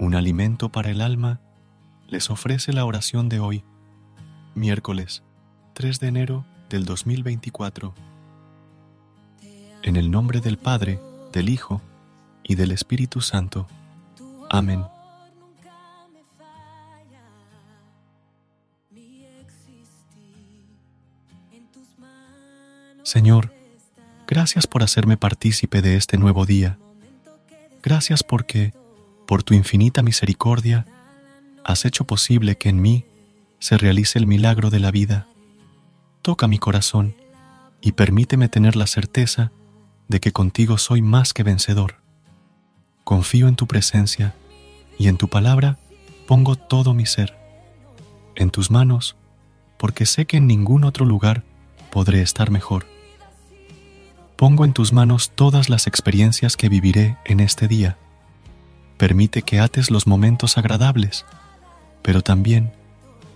Un alimento para el alma les ofrece la oración de hoy, miércoles 3 de enero del 2024. En el nombre del Padre, del Hijo y del Espíritu Santo. Amén. Señor, gracias por hacerme partícipe de este nuevo día. Gracias porque, por tu infinita misericordia, has hecho posible que en mí se realice el milagro de la vida. Toca mi corazón y permíteme tener la certeza de que contigo soy más que vencedor. Confío en tu presencia y en tu palabra pongo todo mi ser. En tus manos, porque sé que en ningún otro lugar podré estar mejor. Pongo en tus manos todas las experiencias que viviré en este día. Permite que ates los momentos agradables, pero también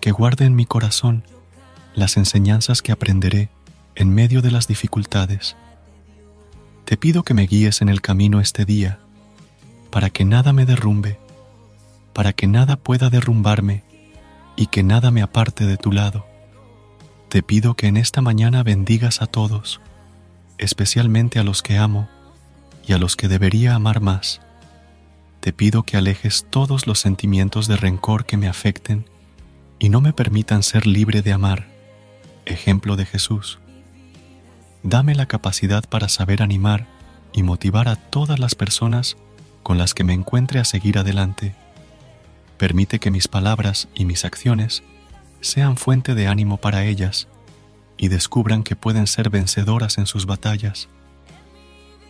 que guarde en mi corazón las enseñanzas que aprenderé en medio de las dificultades. Te pido que me guíes en el camino este día, para que nada me derrumbe, para que nada pueda derrumbarme y que nada me aparte de tu lado. Te pido que en esta mañana bendigas a todos, especialmente a los que amo y a los que debería amar más. Te pido que alejes todos los sentimientos de rencor que me afecten y no me permitan ser libre de amar, ejemplo de Jesús. Dame la capacidad para saber animar y motivar a todas las personas con las que me encuentre a seguir adelante. Permite que mis palabras y mis acciones sean fuente de ánimo para ellas y descubran que pueden ser vencedoras en sus batallas.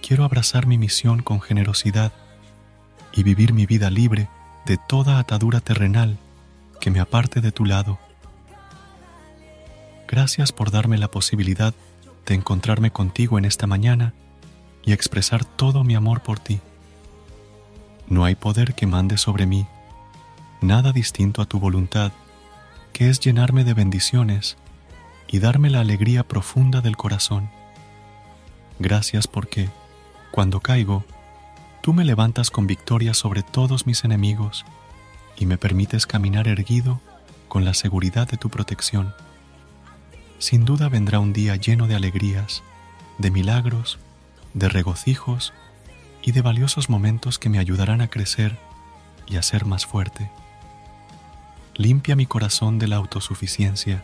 Quiero abrazar mi misión con generosidad y vivir mi vida libre de toda atadura terrenal que me aparte de tu lado. Gracias por darme la posibilidad de encontrarme contigo en esta mañana y expresar todo mi amor por ti. No hay poder que mande sobre mí, nada distinto a tu voluntad, que es llenarme de bendiciones y darme la alegría profunda del corazón. Gracias porque, cuando caigo, tú me levantas con victoria sobre todos mis enemigos y me permites caminar erguido con la seguridad de tu protección. Sin duda vendrá un día lleno de alegrías, de milagros, de regocijos y de valiosos momentos que me ayudarán a crecer y a ser más fuerte. Limpia mi corazón de la autosuficiencia,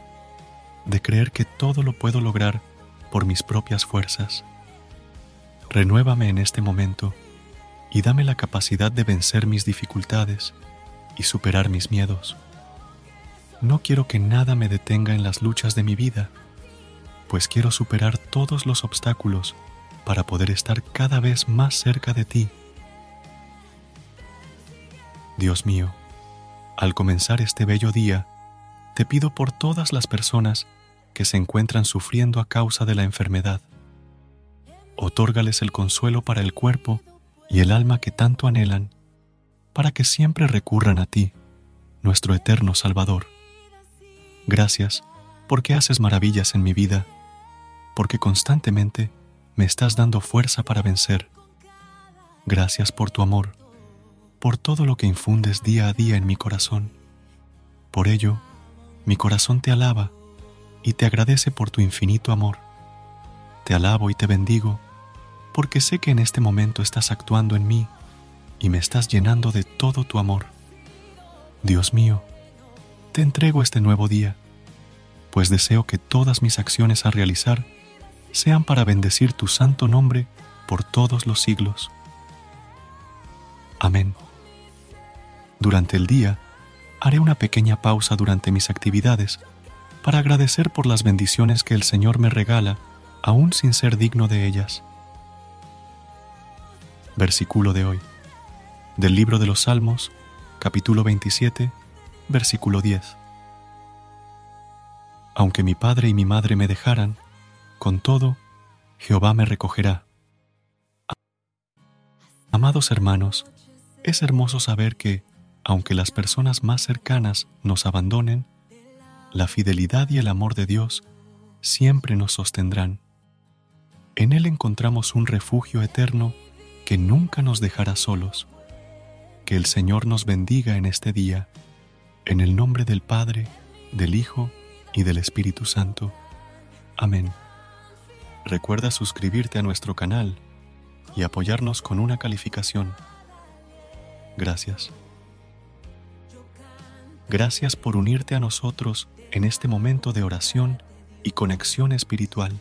de creer que todo lo puedo lograr por mis propias fuerzas. Renuévame en este momento y dame la capacidad de vencer mis dificultades y superar mis miedos. No quiero que nada me detenga en las luchas de mi vida, pues quiero superar todos los obstáculos para poder estar cada vez más cerca de ti. Dios mío, al comenzar este bello día, te pido por todas las personas que se encuentran sufriendo a causa de la enfermedad. Otórgales el consuelo para el cuerpo y el alma que tanto anhelan, para que siempre recurran a ti, nuestro eterno Salvador. Gracias porque haces maravillas en mi vida, porque constantemente me estás dando fuerza para vencer. Gracias por tu amor, por todo lo que infundes día a día en mi corazón. Por ello, mi corazón te alaba y te agradece por tu infinito amor. Te alabo y te bendigo, porque sé que en este momento estás actuando en mí y me estás llenando de todo tu amor. Dios mío, te entrego este nuevo día, pues deseo que todas mis acciones a realizar sean para bendecir tu santo nombre por todos los siglos. Amén. Durante el día, haré una pequeña pausa durante mis actividades para agradecer por las bendiciones que el Señor me regala, aún sin ser digno de ellas. Versículo de hoy. Del libro de los Salmos, capítulo 27, versículo 10. Aunque mi padre y mi madre me dejaran, con todo, Jehová me recogerá. Amados hermanos, es hermoso saber que, aunque las personas más cercanas nos abandonen, la fidelidad y el amor de Dios siempre nos sostendrán. En Él encontramos un refugio eterno que nunca nos dejará solos. Que el Señor nos bendiga en este día, en el nombre del Padre, del Hijo y del Espíritu Santo. Amén. Recuerda suscribirte a nuestro canal y apoyarnos con una calificación. Gracias. Gracias por unirte a nosotros en este momento de oración y conexión espiritual.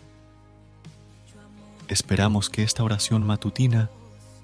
Esperamos que esta oración matutina